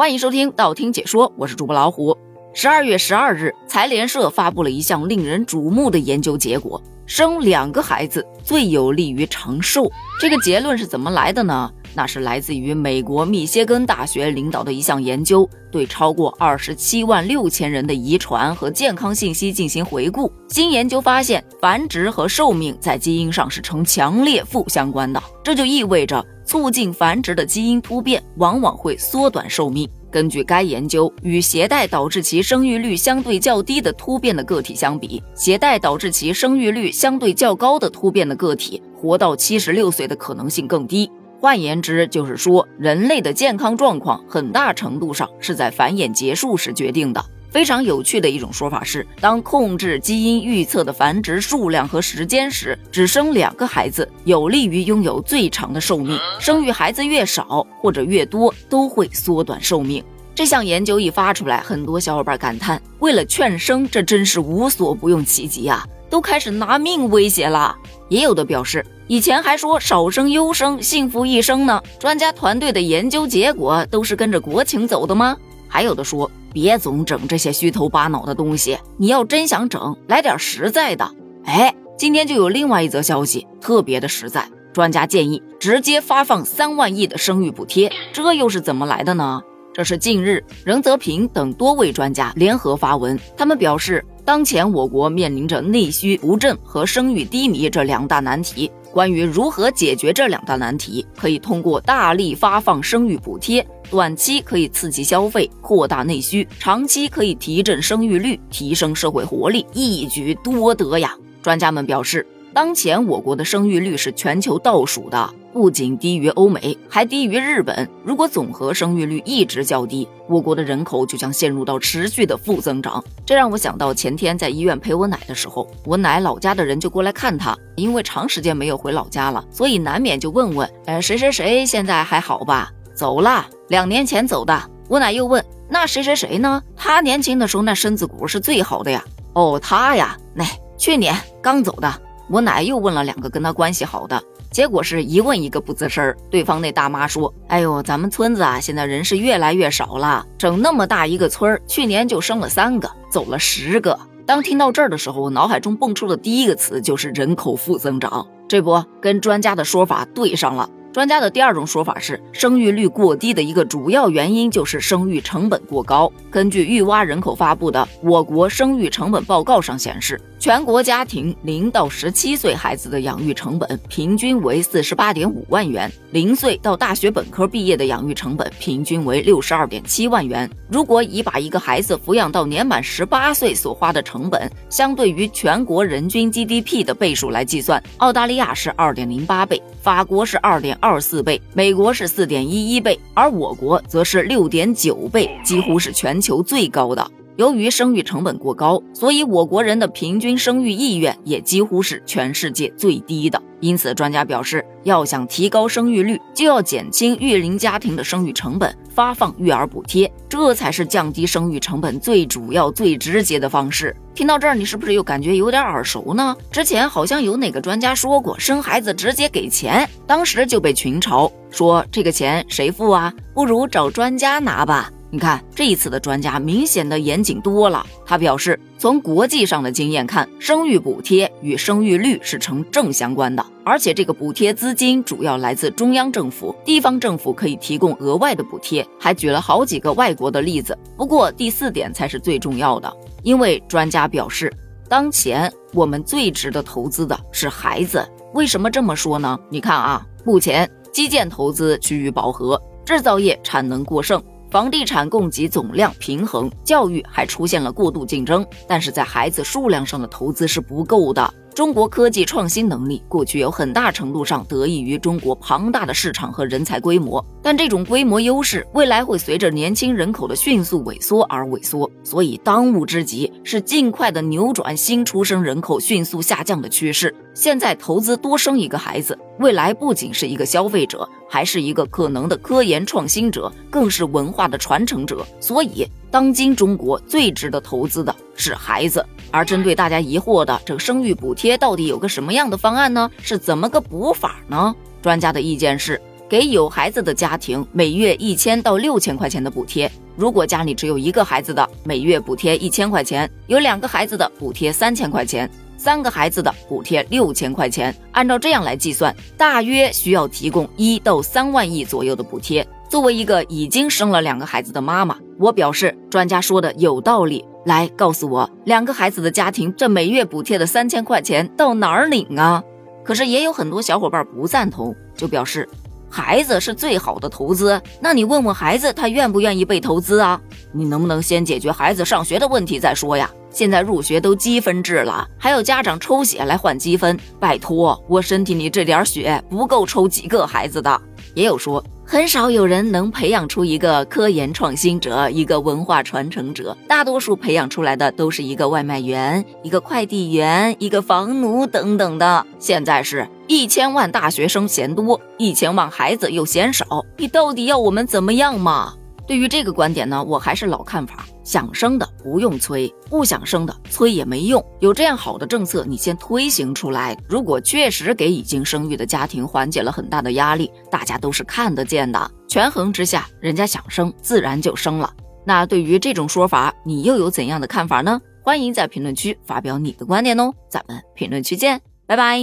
欢迎收听道听解说，我是主播老虎。十二月十二日，财联社发布了一项令人瞩目的研究结果：生两个孩子最有利于长寿。这个结论是怎么来的呢？那是来自于美国密歇根大学领导的一项研究，对超过二十七万六千人的遗传和健康信息进行回顾。新研究发现，繁殖和寿命在基因上是呈强烈负相关的，这就意味着促进繁殖的基因突变往往会缩短寿命。根据该研究，与携带导致其生育率相对较低的突变的个体相比，携带导致其生育率相对较高的突变的个体，活到七十六岁的可能性更低。换言之，就是说，人类的健康状况很大程度上是在繁衍结束时决定的。非常有趣的一种说法是，当控制基因预测的繁殖数量和时间时，只生两个孩子有利于拥有最长的寿命。生育孩子越少或者越多，都会缩短寿命。这项研究一发出来，很多小伙伴感叹：为了劝生，这真是无所不用其极啊！都开始拿命威胁了。也有的表示。以前还说少生优生，幸福一生呢。专家团队的研究结果都是跟着国情走的吗？还有的说别总整这些虚头巴脑的东西，你要真想整，来点实在的。哎，今天就有另外一则消息，特别的实在。专家建议直接发放三万亿的生育补贴，这又是怎么来的呢？这是近日任泽平等多位专家联合发文，他们表示，当前我国面临着内需不振和生育低迷这两大难题。关于如何解决这两大难题，可以通过大力发放生育补贴，短期可以刺激消费、扩大内需，长期可以提振生育率、提升社会活力，一举多得呀！专家们表示。当前我国的生育率是全球倒数的，不仅低于欧美，还低于日本。如果总和生育率一直较低，我国的人口就将陷入到持续的负增长。这让我想到前天在医院陪我奶的时候，我奶老家的人就过来看她，因为长时间没有回老家了，所以难免就问问：呃，谁谁谁现在还好吧？走了，两年前走的。我奶又问：那谁谁谁呢？他年轻的时候那身子骨是最好的呀。哦，他呀，那去年刚走的。我奶又问了两个跟他关系好的，结果是一问一个不吱声。对方那大妈说：“哎呦，咱们村子啊，现在人是越来越少了，整那么大一个村儿，去年就生了三个，走了十个。”当听到这儿的时候，我脑海中蹦出的第一个词就是人口负增长，这不跟专家的说法对上了。专家的第二种说法是，生育率过低的一个主要原因就是生育成本过高。根据育蛙人口发布的《我国生育成本报告》上显示，全国家庭零到十七岁孩子的养育成本平均为四十八点五万元，零岁到大学本科毕业的养育成本平均为六十二点七万元。如果以把一个孩子抚养到年满十八岁所花的成本，相对于全国人均 GDP 的倍数来计算，澳大利亚是二点零八倍，法国是二点。二四倍，美国是四点一一倍，而我国则是六点九倍，几乎是全球最高的。由于生育成本过高，所以我国人的平均生育意愿也几乎是全世界最低的。因此，专家表示，要想提高生育率，就要减轻育龄家庭的生育成本，发放育儿补贴，这才是降低生育成本最主要、最直接的方式。听到这儿，你是不是又感觉有点耳熟呢？之前好像有哪个专家说过，生孩子直接给钱，当时就被群嘲说这个钱谁付啊？不如找专家拿吧。你看这一次的专家明显的严谨多了。他表示，从国际上的经验看，生育补贴与生育率是成正相关的，而且这个补贴资金主要来自中央政府，地方政府可以提供额外的补贴。还举了好几个外国的例子。不过第四点才是最重要的，因为专家表示，当前我们最值得投资的是孩子。为什么这么说呢？你看啊，目前基建投资趋于饱和，制造业产能过剩。房地产供给总量平衡，教育还出现了过度竞争，但是在孩子数量上的投资是不够的。中国科技创新能力过去有很大程度上得益于中国庞大的市场和人才规模，但这种规模优势未来会随着年轻人口的迅速萎缩而萎缩，所以当务之急是尽快的扭转新出生人口迅速下降的趋势。现在投资多生一个孩子，未来不仅是一个消费者，还是一个可能的科研创新者，更是文化的传承者。所以，当今中国最值得投资的是孩子。而针对大家疑惑的这个生育补贴，到底有个什么样的方案呢？是怎么个补法呢？专家的意见是，给有孩子的家庭每月一千到六千块钱的补贴。如果家里只有一个孩子的，每月补贴一千块钱；有两个孩子的，补贴三千块钱；三个孩子的，补贴六千块钱。按照这样来计算，大约需要提供一到三万亿左右的补贴。作为一个已经生了两个孩子的妈妈，我表示专家说的有道理。来告诉我，两个孩子的家庭这每月补贴的三千块钱到哪儿领啊？可是也有很多小伙伴不赞同，就表示。孩子是最好的投资，那你问问孩子，他愿不愿意被投资啊？你能不能先解决孩子上学的问题再说呀？现在入学都积分制了，还要家长抽血来换积分，拜托，我身体里这点血不够抽几个孩子的。也有说。很少有人能培养出一个科研创新者，一个文化传承者。大多数培养出来的都是一个外卖员、一个快递员、一个房奴等等的。现在是一千万大学生嫌多，一千万孩子又嫌少，你到底要我们怎么样嘛？对于这个观点呢，我还是老看法。想生的不用催，不想生的催也没用。有这样好的政策，你先推行出来。如果确实给已经生育的家庭缓解了很大的压力，大家都是看得见的。权衡之下，人家想生自然就生了。那对于这种说法，你又有怎样的看法呢？欢迎在评论区发表你的观点哦。咱们评论区见，拜拜。